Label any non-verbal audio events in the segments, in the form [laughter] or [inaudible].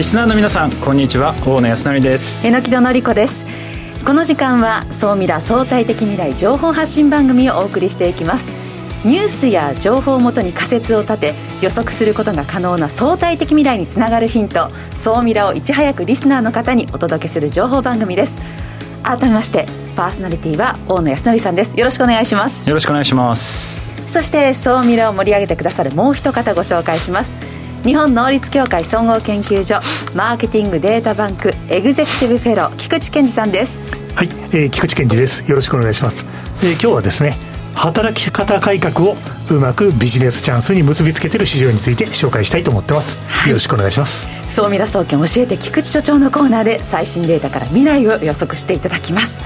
リスナーの皆さんこんにちは。大野康則です。榎木戸典子です。この時間は総ミラ相対的未来情報発信番組をお送りしていきます。ニュースや情報をもとに仮説を立て予測することが可能な相対的未来につながるヒント総ミラをいち早くリスナーの方にお届けする情報番組です。改めましてパーソナリティは大野康則さんです。よろしくお願いします。よろしくお願いします。そして総ミラを盛り上げてくださるもう一方ご紹介します日本能率協会総合研究所マーケティングデータバンクエグゼクティブフェロー菊池健二さんです。はい、えー、菊池健二です。よろしくお願いします、えー、今日はですね働き方改革をうまくビジネスチャンスに結びつけている市場について紹介したいと思ってます、はい、よろしくお願いします。総ミラ総研教えて菊池所長のコーナーで最新データから未来を予測していただきます。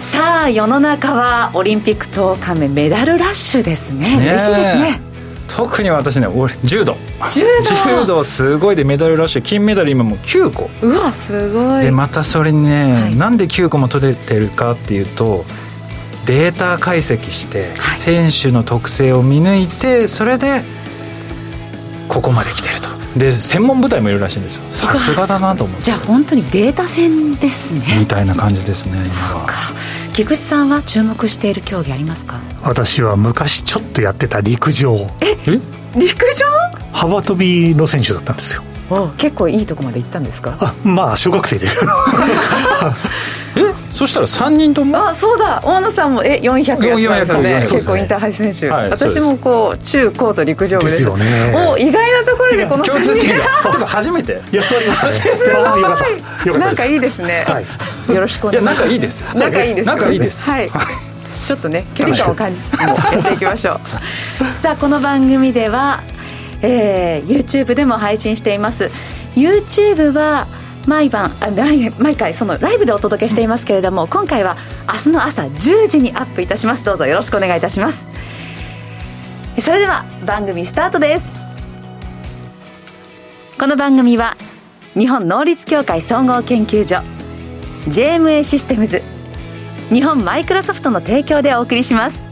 さあ世の中はオリンピックと関連メダルラッシュですね。嬉しいですね特に私ね俺柔道。柔道？柔道すごいでメダルラッシュ。金メダル今もう9個。うわすごい。でまたそれにね、はい、なんで9個も取れてるかっていうとデータ解析して、はい、選手の特性を見抜いてそれでここまで来てるとで専門部隊もいるらしいんですよ。さすがだなと思って。じゃあ本当にデータ戦ですね。みたいな感じですね今は。菊池さんは注目している競技ありますか？私は昔ちょっとやってた陸上。え陸上？幅跳びの選手だったんですよ結構いいとこまで行ったんですか？あまあ小学生で。[laughs] えそしたら3人とも？あそうだ。大野さんもえ400やってたんですね結構インターハイ選手、はい、私もこう中高と陸上部です。よね。お意外なところでこの3人が。初めて。[laughs] やっておりましたね。すごいなんかいいですね、はい、よろしくお願いします。仲いいです仲いいです仲いいですはい。ちょっとね距離感を感じつつもやっていきましょう。[laughs] さあこの番組では、えー、YouTube でも配信しています。YouTube は毎晩あ毎毎回そのライブでお届けしていますけれども今回は明日の朝10時にアップいたします。どうぞよろしくお願いいたします。それでは番組スタートです。この番組は日本能率協会総合研究所 JMA システムズ日本マイクロソフトの提供でお送りします。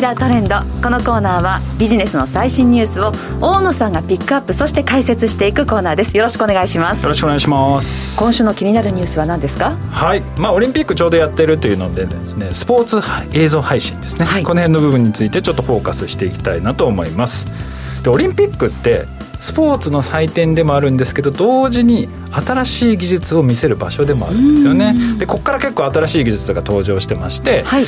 総ミラートレンド。このコーナーはビジネスの最新ニュースを大野さんがピックアップそして解説していくコーナーです。よろしくお願いします。よろしくお願いします。今週の気になるニュースは何ですか？はい。まあオリンピックちょうどやってるというのでですねスポーツ映像配信ですね、はい、この辺の部分についてちょっとフォーカスしていきたいなと思います。でオリンピックってスポーツの祭典でもあるんですけど同時に新しい技術を見せる場所でもあるんですよね。でここから結構新しい技術が登場してまして、はい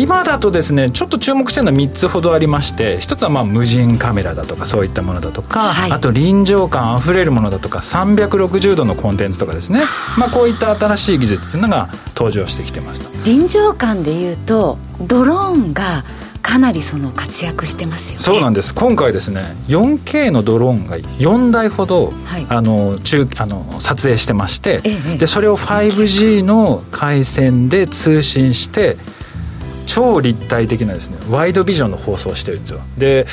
今だとですねちょっと注目してるのは3つほどありまして1つはまあ無人カメラだとかそういったものだとか、はい、あと臨場感あふれるものだとか360度のコンテンツとかですね、まあ、こういった新しい技術っていうのが登場してきてますと臨場感でいうとドローンがかなりその活躍してますよね。そうなんです。今回ですね 4K のドローンが4台ほど、はい、あの中あの撮影してまして、ええ、でそれを 5G の回線で通信して超立体的なですねワイドビジョンの放送をしてるんですよ。で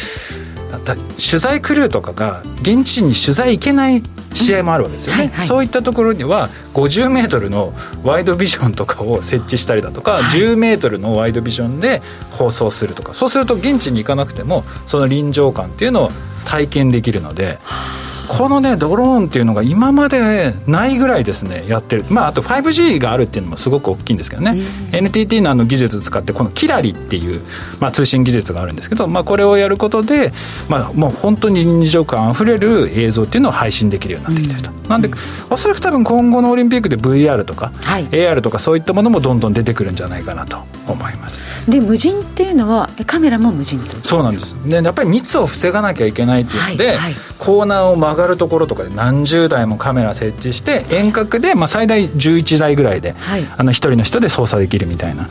取材クルーとかが現地に取材行けない試合もあるわけですよね、うんはいはい、そういったところには50メートルのワイドビジョンとかを設置したりだとか、はい、10メートルのワイドビジョンで放送するとか。そうすると現地に行かなくてもその臨場感っていうのを体験できるので。はあこのねドローンっていうのが今までないぐらいですねやってる。まああと 5G があるっていうのもすごく大きいんですけどね、NTT のあの技術使ってこのキラリっていう、まあ、通信技術があるんですけど、まあ、これをやることで、まあ、もう本当に臨場感あふれる映像っていうのを配信できるようになってきてると、うん、なんでおそらく多分今後のオリンピックで VR とか、はい、AR とかそういったものもどんどん出てくるんじゃないかなと思います。で無人っていうのはカメラも無人そうなんです。でやっぱり密を防がなきゃいけないっていうので、はいはい、コーナーを曲がるところとかで何十台もカメラ設置して遠隔で、まあ、最大11台ぐらいで、はい、あの1人の人で操作できるみたいな。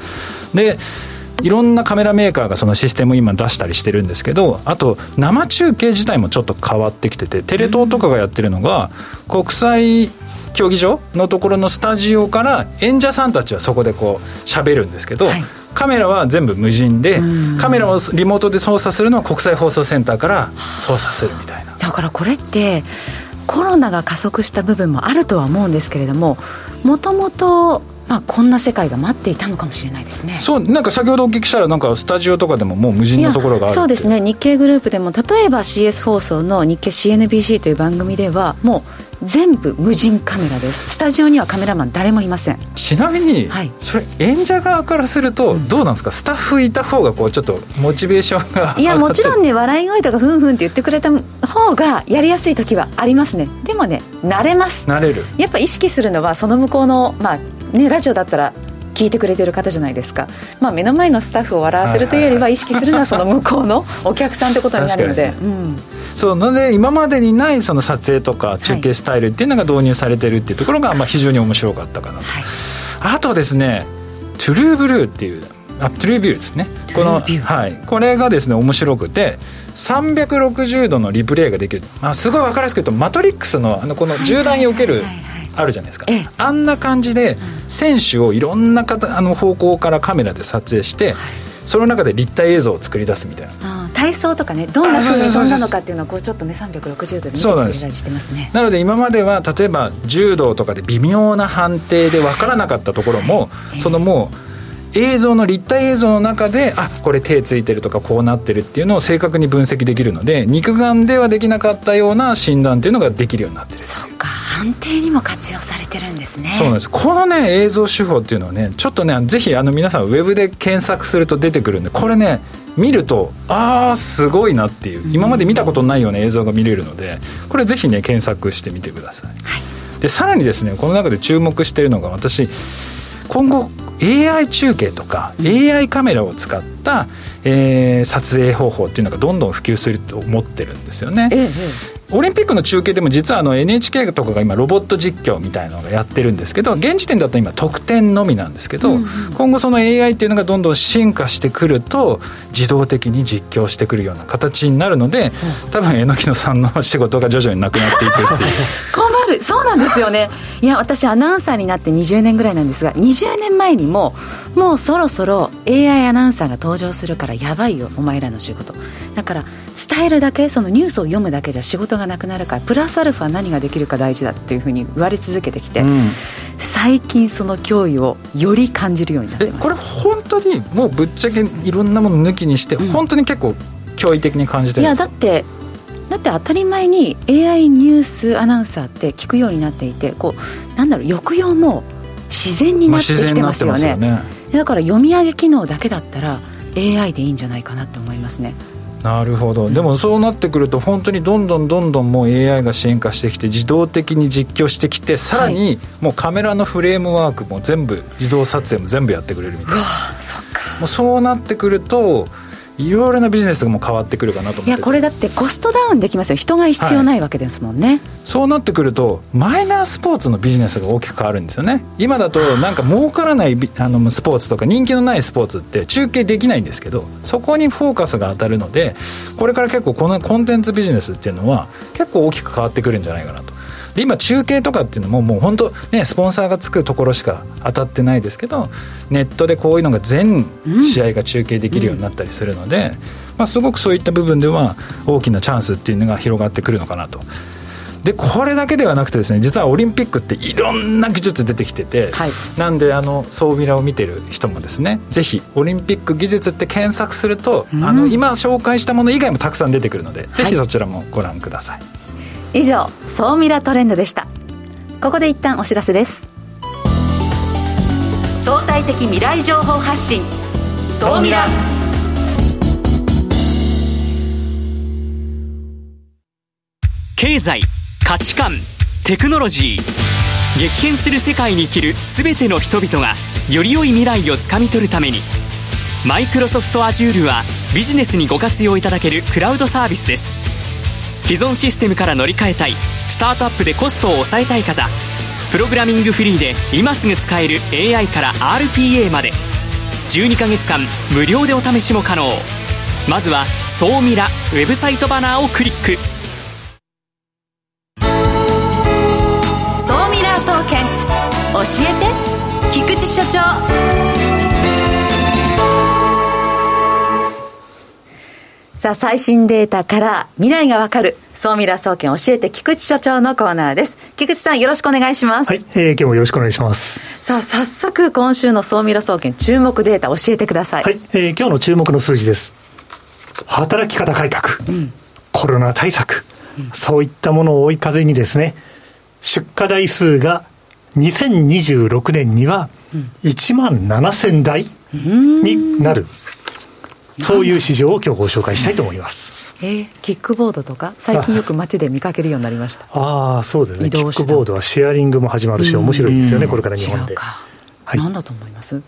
でいろんなカメラメーカーがそのシステムを今出したりしてるんですけどあと生中継自体もちょっと変わってきててテレ東とかがやってるのが国際競技場のところのスタジオから演者さんたちはそこでこう喋るんですけど、はい、カメラは全部無人でカメラをリモートで操作するのは国際放送センターから操作するみたいな。だからこれってコロナが加速した部分もあるとは思うんですけれどももともとまあ、こんな世界が待っていたのかもしれないですね。そうなんか先ほどお聞きしたらなんかスタジオとかでももう無人のところがあるそうですね。日経グループでも例えば CS 放送の日経 CNBC という番組ではもう全部無人カメラです。スタジオにはカメラマン誰もいません。ちなみに、はい、それ演者側からするとどうなんですか、うん、スタッフいた方がこうちょっとモチベーションがいやもちろんね笑い声とかふんふんって言ってくれた方がやりやすい時はありますね。でもね慣れます。慣れる。やっぱ意識するのはその向こうのまあねラジオだったら聞いてくれてる方じゃないですか、まあ、目の前のスタッフを笑わせるというよりは意識するのはその向こうの [laughs] お客さんってことになるので、うん、そうので今までにないその撮影とか中継スタイルっていうのが導入されてるっていうところがまあ非常に面白かったかなと、はい、あとですねトゥルーブルーっていうあトゥルービューですねこの、はい、これがですね面白くて360度のリプレイができる、まあ、すごい分かりやすく言うとマトリックスのあのこの銃弾におけるあるじゃないですか、あんな感じで選手をいろんな方あの方向からカメラで撮影して、その中で立体映像を作り出すみたいな。体操とかねどんなふうに飛んだのかっていうのをこうちょっとね360度で見せてくれたりしてますね。なので今までは例えば柔道とかで微妙な判定で分からなかったところも、そのもう映像の立体映像の中であこれ手ついてるとかこうなってるっていうのを正確に分析できるので肉眼ではできなかったような診断っていうのができるようになってる。そっか判定にも活用されてるんですね。そうなんです。このね映像手法っていうのはねちょっとねぜひあの皆さんウェブで検索すると出てくるんでこれね見るとああすごいなっていう。今まで見たことないような映像が見れるのでこれぜひね検索してみてください、はい、でさらにですねこの中で注目しているのが私今後 AI 中継とか AI カメラを使った、えー、撮影方法っていうのがどんどん普及すると思ってるんですよね。ええオリンピックの中継でも実はあの NHK とかが今ロボット実況みたいなのがやってるんですけど現時点だと今得点のみなんですけど、うんうん、今後その AI っていうのがどんどん進化してくると自動的に実況してくるような形になるので多分榎木野さんの仕事が徐々になくなっていくっていう。困 [laughs] るそうなんですよね。いや私アナウンサーになって20年ぐらいなんですが20年前にももうそろそろ AI アナウンサーが登場するからやばいよお前らの仕事。だから伝えるだけそのニュースを読むだけじゃ仕事がなくなるからプラスアルファ何ができるか大事だっていうふうに言われ続けてきて、うん、最近その脅威をより感じるようになってます。これ本当にもうぶっちゃけいろんなもの抜きにして、うん、本当に結構驚異的に感じてるいやだってだって当たり前に AI ニュースアナウンサーって聞くようになっていてこうなんだろう抑揚も自然になってきてますよね。よね。だから読み上げ機能だけだったら AI でいいんじゃないかなと思いますね。なるほど。でもそうなってくると本当にどんどんどんどんもう AI が進化してきて自動的に実況してきてさらにもうカメラのフレームワークも全部自動撮影も全部やってくれるみたいな。もうそうなってくるといろいろなビジネスも変わってくるかなと思っていやこれだってコストダウンできますよ。人が必要ないわけですもんね、はい、そうなってくるとマイナースポーツのビジネスが大きく変わるんですよね。今だとなんか儲からないあのスポーツとか人気のないスポーツって中継できないんですけどそこにフォーカスが当たるのでこれから結構このコンテンツビジネスっていうのは結構大きく変わってくるんじゃないかなとで今中継とかっていうのももう本当ねスポンサーがつくところしか当たってないですけどネットでこういうのが全試合が中継できるようになったりするので、まあ、すごくそういった部分では大きなチャンスっていうのが広がってくるのかなと。でこれだけではなくてですね実はオリンピックっていろんな技術出てきてて、はい、なんであの総ミラを見てる人もですねぜひオリンピック技術って検索すると、うん、あの今紹介したもの以外もたくさん出てくるので、はい、ぜひそちらもご覧ください。以上総ミラトレンドでした。ここで一旦お知らせです。相対的未来情報発信総ミラ。経済価値観テクノロジー。激変する世界に生きる全ての人々がより良い未来をつかみ取るためにマイクロソフト Azure はビジネスにご活用いただけるクラウドサービスです既存システムから乗り換えたい。スタートアップでコストを抑えたい方。プログラミングフリーで今すぐ使える AI から RPA まで。12ヶ月間無料でお試しも可能。まずは「総ミラ」ウェブサイトバナーをクリック。総ミラー総研。教えて。菊池所長。さあ、最新データから未来がわかる総ミラ総研教えて菊池所長のコーナーです。菊池さんよろしくお願いします。はい、えー、今日もよろしくお願いします。さあ、早速今週の総ミラ総研注目データ教えてください。はい、えー、今日の注目の数字です。働き方改革、うん、コロナ対策、うん、そういったものを追い風にですね、出荷台数が2026年には1万7000台になる、うん、そういう市場を今日ご紹介したいと思います。えー、キックボードとか、最近よく街で見かけるようになりました。[laughs] ああ、そうですね。キックボードはシェアリングも始まるし、面白いですよね、これから日本で。はい、何だと思います？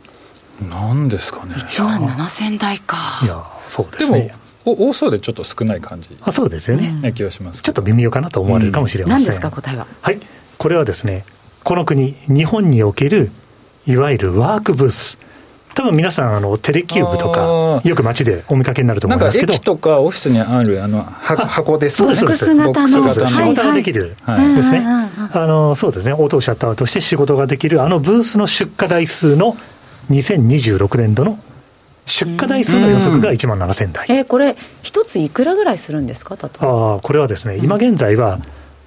何ですかね。1万7000台か。いや、そうですね。でも多そうでちょっと少ない感じ。あそうですよね、うん、気がしますちょっと微妙かなと思われるかもしれません、何ですか答えは？はい。これはですねこの国日本におけるいわゆるワークブース多分皆さんあのテレキューブとかよく街でお見かけになると思いますけど。駅とかオフィスにあるあの箱ですそうですそうです。ボックス型の。仕事ができるですね、あのそうですね。オートシャッターとして仕事ができるあのブースの出荷台数の2026年度の出荷台数の予測が1万7000台、えー、これ一ついくらぐらいするんですかあこれはですね今現在は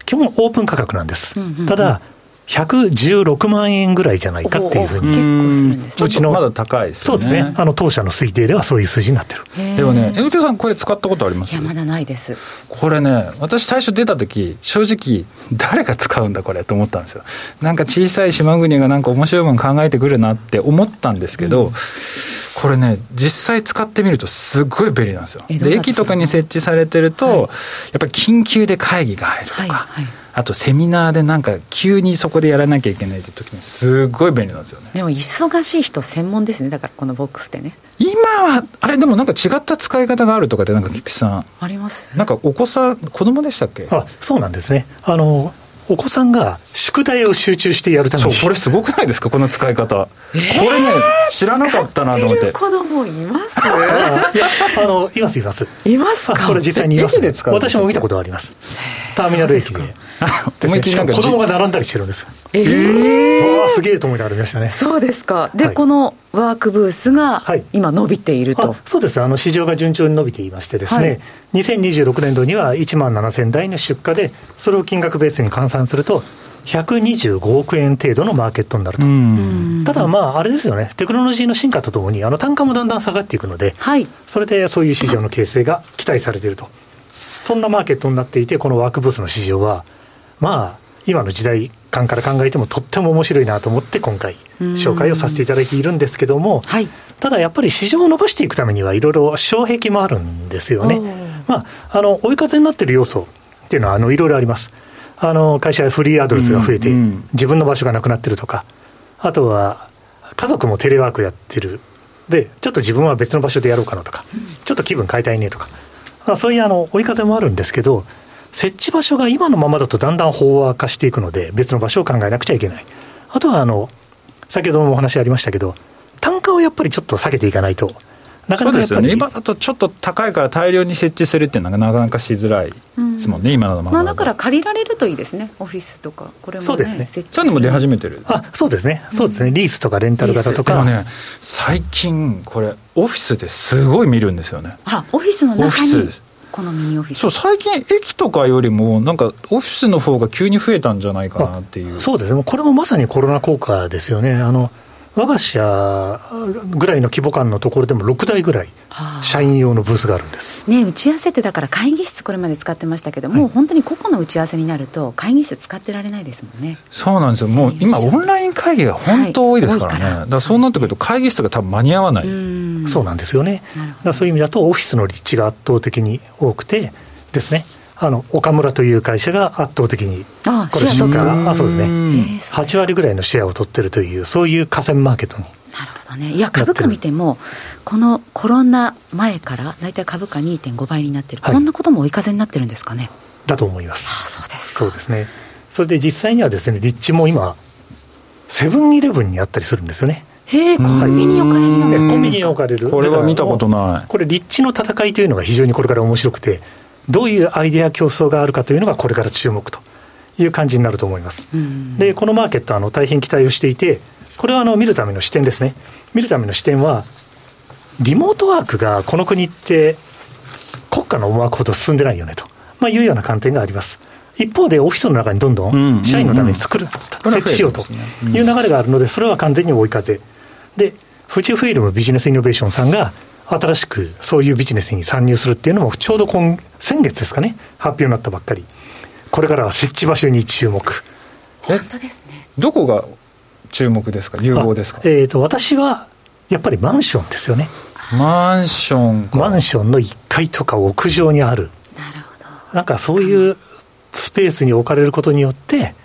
基本オープン価格なんです、ただ116万円ぐらいじゃないかっていうふうに。結構うちの。まだ高いですね。そうですね。あの、当社の推定ではそういう数字になってる。でもね、江戸さんこれ使ったことあります？いや、まだないです。これね、私最初出た時、正直、誰が使うんだこれと思ったんですよ。なんか小さい島国がなんか面白いもの考えてくるなって思ったんですけど、うんこれね、実際使ってみると、すごい便利なんですよ。で、駅とかに設置されてると、はい、やっぱり緊急で会議が入るとか、はいはい、あとセミナーでなんか急にそこでやらなきゃいけないって時にすごい便利なんですよね。でも忙しい人専門ですね。だからこのボックスでね。今はあれでもなんか違った使い方があるとかってなんか菊池さん。あります。なんかお子さん子供でしたっけ？あそうなんですね。あのお子さんが宿題を集中してやるために。そうこれすごくないですか？この使い方、えー、これね知らなかったなと思って。子供います？いやあのいますいます。いますか？これ実際にいます、ね、私も見たことあります。ターミナル駅で [laughs] 思いっきりなんか子供が並んだりしてるんです。ええー、すげえと思いながら見ましたね。そうですか。で、はい、このワークブースが今伸びていると、はい、そうです。あの市場が順調に伸びていましてですね、はい、2026年度には1万7000台の出荷でそれを金額ベースに換算すると125億円程度のマーケットになると。ただ、まあ、あれですよね、テクノロジーの進化とともに、あの単価もだんだん下がっていくので、はい、それでそういう市場の形成が期待されていると。そんなマーケットになっていて、このワークブースの市場は、まあ、今の時代感から考えてもとっても面白いなと思って今回紹介をさせていただいているんですけども、はい、ただやっぱり市場を伸ばしていくためにはいろいろ障壁もあるんですよね。まあ、あの追い風になっている要素っていうのはあのいろいろあります。あの会社フリーアドレスが増えて、自分の場所がなくなってるとか、あとは家族もテレワークやってる、で、ちょっと自分は別の場所でやろうかなとか、ちょっと気分変えたいねとか、そういうあの追い風もあるんですけど、設置場所が今のままだとだんだん飽和化していくので、別の場所を考えなくちゃいけない。あとはあの、先ほどもお話ありましたけど、単価をやっぱりちょっと下げていかないと、なかなかやっぱり、ね、今だとちょっと高いから大量に設置するっていうのがなかなかしづらいですもんね、うん、今のまま、まあ、だから借りられるといいですね、オフィスとか、これも、ね、そうですね、そういうのも出始めてる。あそうですね、そうですね、リースとかレンタル型とか。ね、最近、これ、オフィスですごい見るんですよね。あオフィスの中に？このミニオフィス。そう最近駅とかよりもなんかオフィスの方が急に増えたんじゃないかなっていう。そうですね。これもまさにコロナ効果ですよね。あの我が社ぐらいの規模感のところでも6台ぐらい、社員用のブースがあるんです、ね、打ち合わせって、だから会議室、これまで使ってましたけど、もう本当に個々の打ち合わせになると、会議室使ってられないですもんね。そうなんですよ、もう今、オンライン会議が本当多いですからね、はい、だからそうなってくると、会議室が多分間に合わない。そうなんですよね、だそういう意味だと、オフィスの立地が圧倒的に多くてですね。あの岡村という会社が圧倒的に、あこれ、シェアあそうですね、8割ぐらいのシェアを取ってるという、そういう河川マーケットにね。いや、株価見ても、このコロナ前から、大体株価2.5倍になってる、はい、こんなことも追い風になってるんですかね。だと思います。あそうですそうですね。それで実際にはですね、立地も今、セブンイレブンにあったりするんですよね。へえ、コンビニに置かれるようなコンビニに置かれる。これは見たことない。これ、立地の戦いというのが非常にこれから面白くて、どういうアイデア競争があるかというのがこれから注目という感じになると思います。で、このマーケットはあの大変期待をしていて、これはあの見るための視点ですね。見るための視点は、リモートワークがこの国って国家の思惑ほど進んでないよねと。まあ、いうような観点があります。一方でオフィスの中にどんどん社員のために作る、設置しようという流れがあるので、それは完全に追い風。で、富士フイルムビジネスイノベーションさんが、新しくそういうビジネスに参入するっていうのも、ちょうど今先月ですかね、発表になったばっかり。これからは設置場所に注目。本当ですね。どこが注目ですか、融合ですか？えっ、ー、と、私は、やっぱりマンションですよね。マンションマンションの1階とか屋上にある。なるほど。なんかそういうスペースに置かれることによって、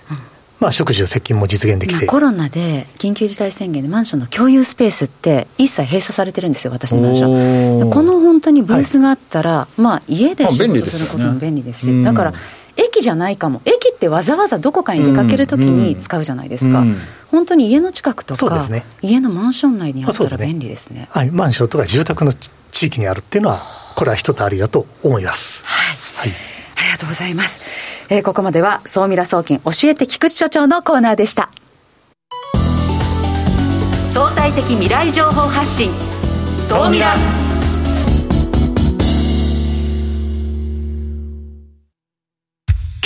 まあ、食住接近も実現できて。コロナで緊急事態宣言でマンションの共有スペースって一切閉鎖されてるんですよ私のマンション。この本当にブースがあったら、はい、まあ家で仕事することも便利ですし、まあ、だから駅じゃないかも。駅ってわざわざどこかに出かけるときに使うじゃないですか、うん。うん、本当に家の近くとか、ね、家のマンション内にあったら便利ですね、ね、はい、マンションとか住宅の地域にあるっていうのはこれは一つあるよと思います。はい、はい。ありがとうございます。えー、ここまでは、総ミラ総研教えて菊池所長のコーナーでした。相対的未来情報発信、総ミラ。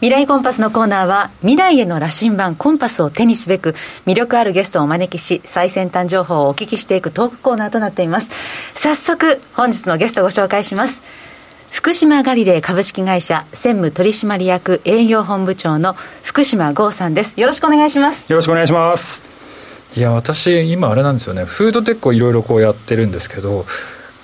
未来コンパスのコーナーは未来への羅針盤コンパスを手にすべく魅力あるゲストをお招きし最先端情報をお聞きしていくトークコーナーとなっています。早速本日のゲストをご紹介します。福島ガリレー株式会社専務取締役営業本部長の福島剛さんです。よろしくお願いします。よろしくお願いします。いや私今あれなんですよね。フードテックをいろいろこうやってるんですけど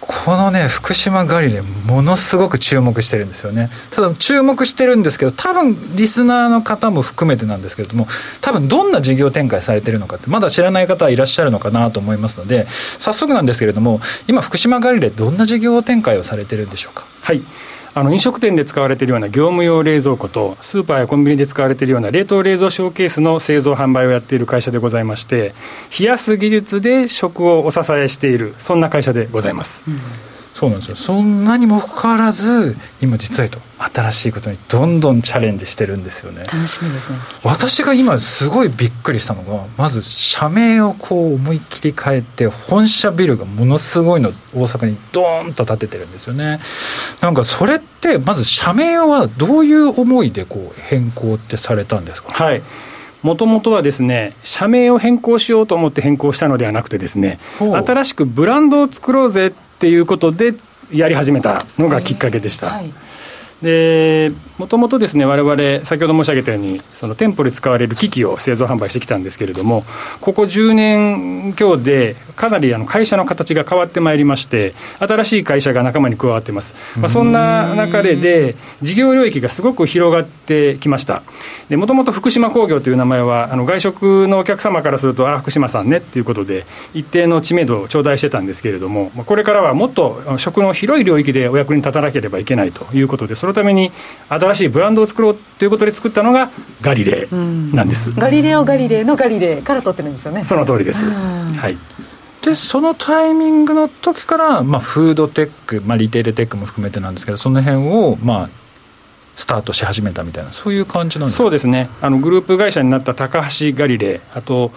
このね福島ガリレものすごく注目してるんですよね。ただ注目してるんですけど多分リスナーの方も含めてなんですけれども多分どんな事業展開されてるのかってまだ知らない方はいらっしゃるのかなと思いますので早速なんですけれども今福島ガリレどんな事業展開をされてるんでしょうか？はい。あの飲食店で使われているような業務用冷蔵庫と、スーパーやコンビニで使われているような冷凍冷蔵ショーケースの製造・販売をやっている会社でございまして、冷やす技術で食をお支えしている、そんな会社でございます。うんそうなんですよ。そんなにもかかわらず今実はと新しいことにどんどんチャレンジしてるんですよね。楽しみですね。私が今すごいびっくりしたのがまず社名をこう思い切り変えて本社ビルがものすごいの大阪にドーンと建ててるんですよね。なんかそれってまず社名はどういう思いでこう変更ってされたんですか？はい。もともとはですね、社名を変更しようと思って変更したのではなくてですね、新しくブランドを作ろうぜっていうことでやり始めたのがきっかけでした。はいでもともとですね我々先ほど申し上げたようにその店舗で使われる機器を製造販売してきたんですけれどもここ10年強でかなりあの会社の形が変わってまいりまして新しい会社が仲間に加わってます、まあ、そんな中でで事業領域がすごく広がってきました。もともと福島工業という名前はあの外食のお客様からするとあ福島さんねっていうことで一定の知名度を頂戴してたんですけれどもこれからはもっと食の広い領域でお役に立たなければいけないということでそのために新しいブランドを作ろうということで作ったのがガリレーなんです、ガリレオ・ガリレーのガリレーから取ってるんですよね。その通りです、はい。でそのタイミングの時から、まあ、フードテック、まあ、リテールテックも含めてなんですけどその辺を、まあ、スタートし始めたみたいな、そういう感じなんですそうですね。あの、グループ会社になった高橋ガリレー、あと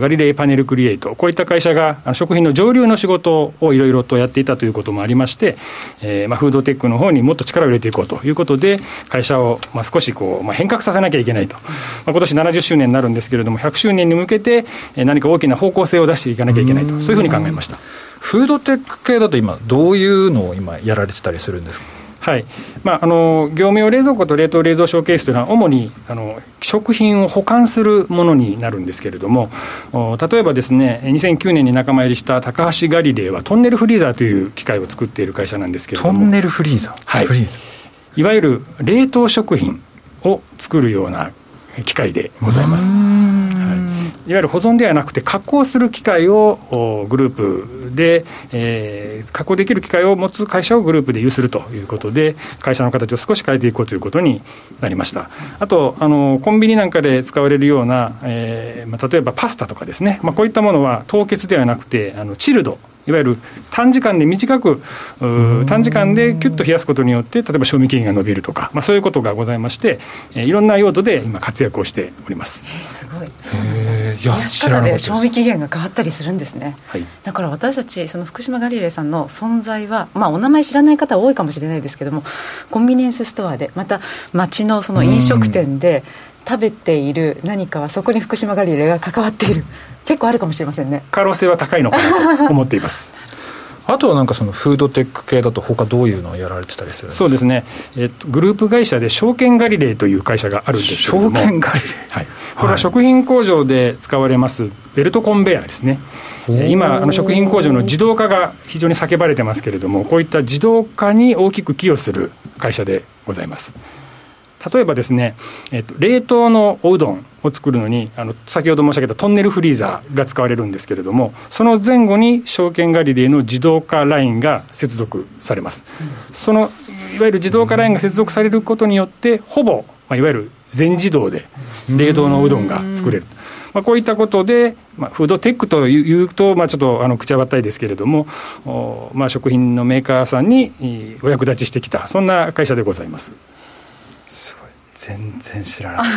ガリレーパネルクリエイト、こういった会社が食品の上流の仕事をいろいろとやっていたということもありまして、えーまあ、フードテックの方にもっと力を入れていこうということで、会社を、まあ、少しこう、まあ、変革させなきゃいけないと、まあ、今年70周年になるんですけれども、100周年に向けて、何か大きな方向性を出していかなきゃいけないと、そういうふうに考えました。フードテック系だと今、どういうのを今、やられてたりするんですか？はい。まあ、あの業務用冷蔵庫と冷凍冷蔵ショーケースというのは、主にあの食品を保管するものになるんですけれども、例えばですね、2009年に仲間入りした高橋ガリレーは、トンネルフリーザーという機械を作っている会社なんですけれども、トンネルフリーザー、はい、いわゆる冷凍食品を作るような機械でございます。いわゆる保存ではなくて加工する機会をグループで、えー、加工できる機会を持つ会社をグループで有するということで会社の形を少し変えていこうということになりました。あとあのコンビニなんかで使われるような、えーまあ、例えばパスタとかですね、まあ、こういったものは凍結ではなくてあのチルドいわゆる短時間で短く、短時間でキュッと冷やすことによって、例えば賞味期限が伸びるとか、まあ、そういうことがございまして、えー、いろんな用途で今、活躍をしております。えー、すごい、えー、冷やし方で賞味期限が変わったりするんですね。はい、だから私たち、その福島ガリレーさんの存在は、まあ、お名前知らない方多いかもしれないですけども、コンビニエンスストアで、また街のその飲食店で、食べている何かはそこに福島ガリレーが関わっている。結構あるかもしれませんね。可能性は高いのかなと思っています。[laughs] あとはなんかそのフードテック系だと他どういうのをやられてたりするそうですね、えっと、グループ会社で証券ガリレーという会社があるんですけれども。証券ガリレ。ー、はい、これは食品工場で使われますベルトコンベヤーですね、今あの食品工場の自動化が非常に叫ばれてますけれどもこういった自動化に大きく寄与する会社でございます例えばですね、えっと、冷凍のおうどんを作るのにあの先ほど申し上げたトンネルフリーザーが使われるんですけれどもその前後に証券ガリレーの自動化ラインが接続されます、うん、そのいわゆる自動化ラインが接続されることによってほぼ、まあ、いわゆる全自動で冷凍のうどんが作れる、まあ、こういったことで、まあ、フードテックというと、まあ、ちょっとあの口はばったいですけれども、まあ、食品のメーカーさんにお役立ちしてきたそんな会社でございます。すごい。全然知らない。[laughs]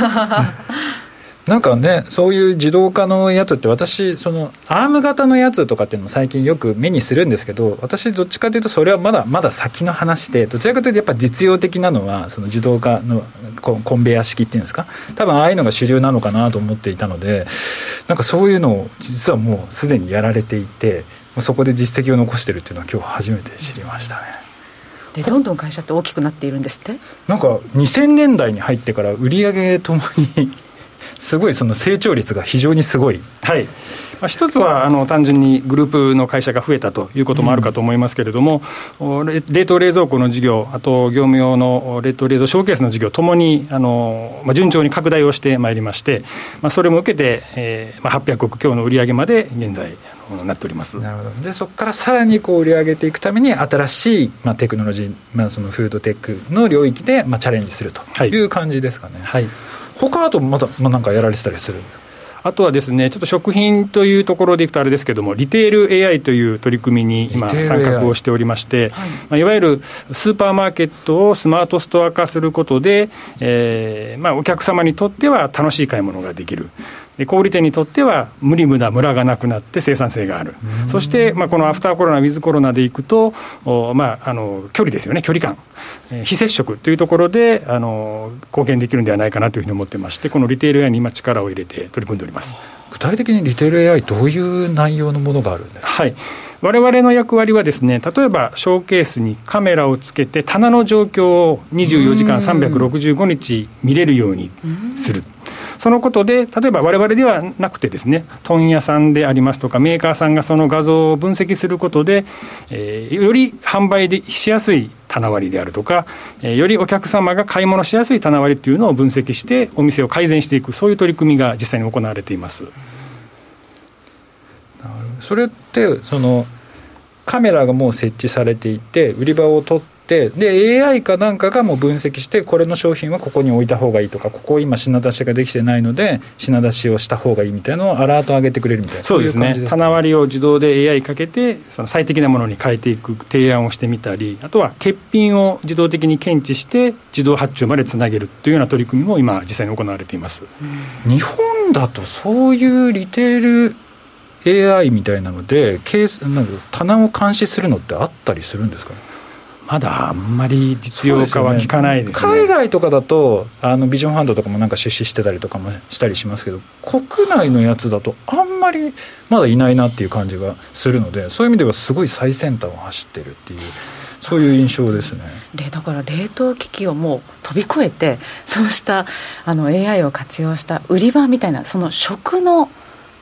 なんかねそういう自動化のやつって私そのアーム型のやつとかっていうのも最近よく目にするんですけど私どっちかというとそれはまだまだ先の話でどちらかというとやっぱ実用的なのはその自動化のコンベヤ式っていうんですか？多分ああいうのが主流なのかなと思っていたのでなんかそういうのを実はもうすでにやられていてそこで実績を残してるっていうのは今日初めて知りましたね。でどんどん会社って大きくなっているんですって？なんか2000年代に入ってから売上ともにすごいその成長率が非常にすごい。はい。まあ、一つはあの単純にグループの会社が増えたということもあるかと思いますけれども、うん、冷凍冷蔵庫の事業、あと業務用の冷凍冷蔵ショーケースの事業ともにあの、まあ、順調に拡大をしてまいりまして、まあ、それも受けて、えーまあ、800億強の売上まで現在、なっております。なるほど。でそこからさらにこう売り上げていくために新しい、まあ、テクノロジー、まあ、そのフードテックの領域で、まあ、チャレンジするという感じですかね、はい、他あとまた、まあ、なんかやられてたりするんですか？あとはですね、ちょっと食品というところでいくとあれですけれども、リテール AI という取り組みに今、参画をしておりまして、はい。まあ、いわゆるスーパーマーケットをスマートストア化することで、えーまあ、お客様にとっては楽しい買い物ができる。小売店にとっては無理無駄ムラがなくなって生産性がある、そして、まあ、このアフターコロナ、ウィズコロナでいくと、まあ、あの距離ですよね、距離感、非接触というところであの貢献できるんではないかなというふうに思ってまして、このリテール AI に今、力を入れて取り組んでおります。具体的にリテール AI、どういう内容のものがあるんですか？はい。我々の役割はですね例えばショーケースにカメラをつけて棚の状況を24時間365日見れるようにする。そのことで、例えば我々ではなくてですね、問屋さんでありますとか、メーカーさんがその画像を分析することで、えー、より販売でしやすい棚割りであるとか、えー、よりお客様が買い物しやすい棚割りっていうのを分析して、お店を改善していく、そういう取り組みが実際に行われています。それってそのカメラがもう設置されていて売り場を取ってってで AI かなんかがもう分析してこれの商品はここに置いた方がいいとかここ今品出しができてないので品出しをした方がいいみたいなのをアラート上げてくれるみたいな。そうですね。棚割りを自動で AI かけてその最適なものに変えていく提案をしてみたりあとは欠品を自動的に検知して自動発注までつなげるというような取り組みも今実際に行われています。日本だとそういうリテール AI みたいなのでケースなん棚を監視するのってあったりするんですかね？まだあんまり実用化は聞かないですね、ね、海外とかだとあのビジョンファンドとかもなんか出資してたりとかもしたりしますけど国内のやつだとあんまりまだいないなっていう感じがするのでそういう意味ではすごい最先端を走ってるっていうそういう印象ですね。だから冷凍機器をもう飛び越えて [laughs] そうしたあの AI を活用した売り場みたいなその食の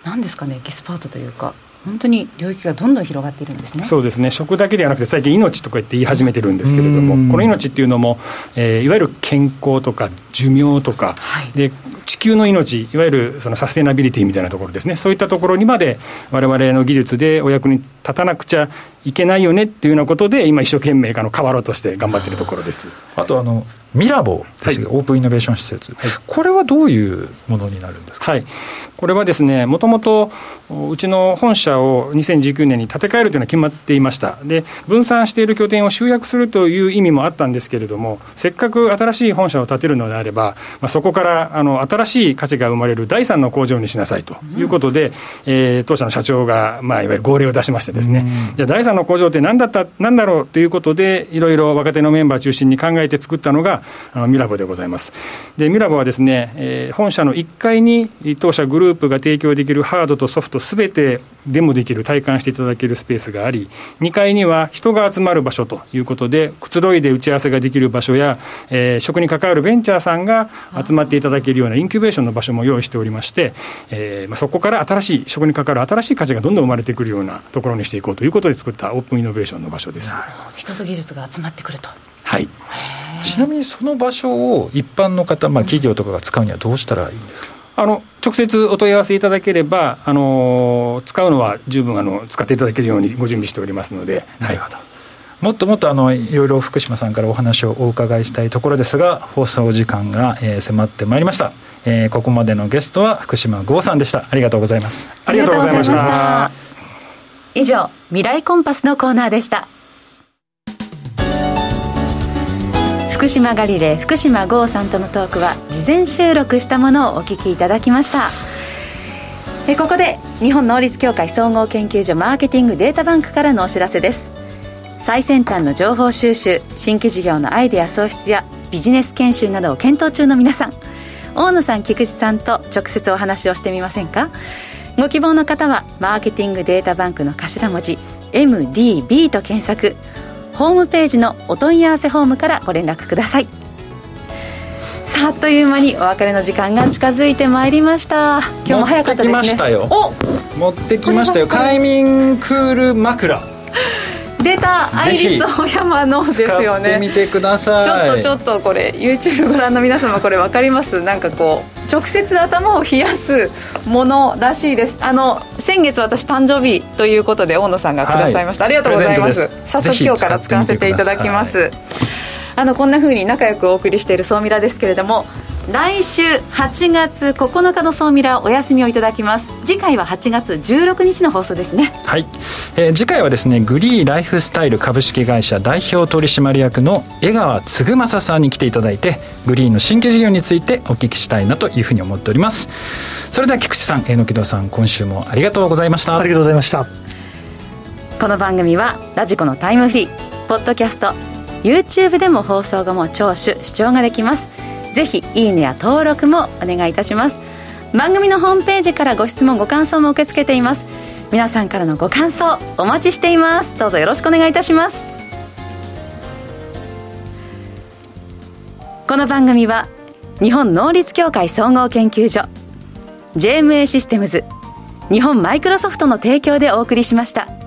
何ですかねエキスパートというか本当に領域がどんどん広がっているんですね。そうですね、食だけではなくて、最近、命とか言って言い始めてるんですけれども、この命っていうのも、えー、いわゆる健康とか寿命とか、はい、で地球の命いわゆるそのサステナビリティみたいなところですね。そういったところにまで我々の技術でお役に立たなくちゃいけないよねっていうようなことで今一生懸命あの変わろうとして頑張っているところです。あとあのミラボですはい、オープンイノベーション施設、はい、これはどういうものになるんですか、はい、これはですね、もともとうちの本社を2019年に建て替えるというのは決まっていました、で分散している拠点を集約するという意味もあったんですけれども、せっかく新しい本社を建てるのであれば、まあ、そこからあの新しい価値が生まれる第三の工場にしなさいということで、うん、えー、当社の社長が、まあ、いわゆる号令を出しましてですね、うん、じゃあ、第三の工場って何だったなんだろうということで、いろいろ若手のメンバー中心に考えて作ったのが、あのミラボでございます。でミラボはですね、えー、本社の1階に当社グループが提供できるハードとソフトすべてデモできる体感していただけるスペースがあり2階には人が集まる場所ということでくつろいで打ち合わせができる場所や、えー、食に関わるベンチャーさんが集まっていただけるようなインキュベーションの場所も用意しておりまして、えーまあ、そこから新しい食に関わる新しい価値がどんどん生まれてくるようなところにしていこうということで作ったオープンイノベーションの場所です。人と技術が集まってくると。はい。ちなみにその場所を一般の方、まあ、企業とかが使うにはどうしたらいいんですか？あの直接お問い合わせいただければ、あの使うのは十分あの使っていただけるようにご準備しておりますので。なるほど、はいもっともっとあのいろいろ福島さんからお話をお伺いしたいところですが放送時間が、えー、迫ってまいりました、えー、ここまでのゲストは福島剛さんでした。ありがとうございます。ありがとうございました。以上未来コンパスのコーナーでした福島ガリレー福島剛さんとのトークは事前収録したものをお聞きいただきました。えここで日本能率協会総合研究所マーケティングデータバンクからのお知らせです。最先端の情報収集新規事業のアイデア創出やビジネス研修などを検討中の皆さん。大野さん菊池さんと直接お話をしてみませんか？ご希望の方はマーケティングデータバンクの頭文字 MDB と検索。ホームページのお問い合わせフォームからご連絡ください。さああっという間にお別れの時間が近づいてまいりました。今日も早かったですね。持ってきましたよ。持ってきましたよ。快眠クール枕。出たアイリスオーヤマのですよね。見てください。ちょっとちょっとこれ YouTube ご覧の皆様これ分かります？なんかこう直接頭を冷やすものらしいです。あの先月私誕生日ということで大野さんがくださいました、はい、ありがとうございます。早速今日から使わせていただきます。あのこんなふうに仲良くお送りしている総ミラですけれども来週8月9日の総ミラお休みをいただきます。次回は8月16日の放送ですね。はい、えー、次回はですねグリーライフスタイル株式会社代表取締役の江川嗣正さんに来ていただいてグリーンの新規事業についてお聞きしたいなというふうに思っております。それでは菊池さん榎戸さん今週もありがとうございました。ありがとうございました。この番組はラジコのタイムフリーポッドキャスト YouTube でも放送後も聴取視聴ができますぜひいいねや登録もお願いいたします。番組のホームページからご質問ご感想も受け付けています。皆さんからのご感想お待ちしています。どうぞよろしくお願いいたします。この番組は日本能率協会総合研究所 JMA システムズ日本マイクロソフトの提供でお送りしました。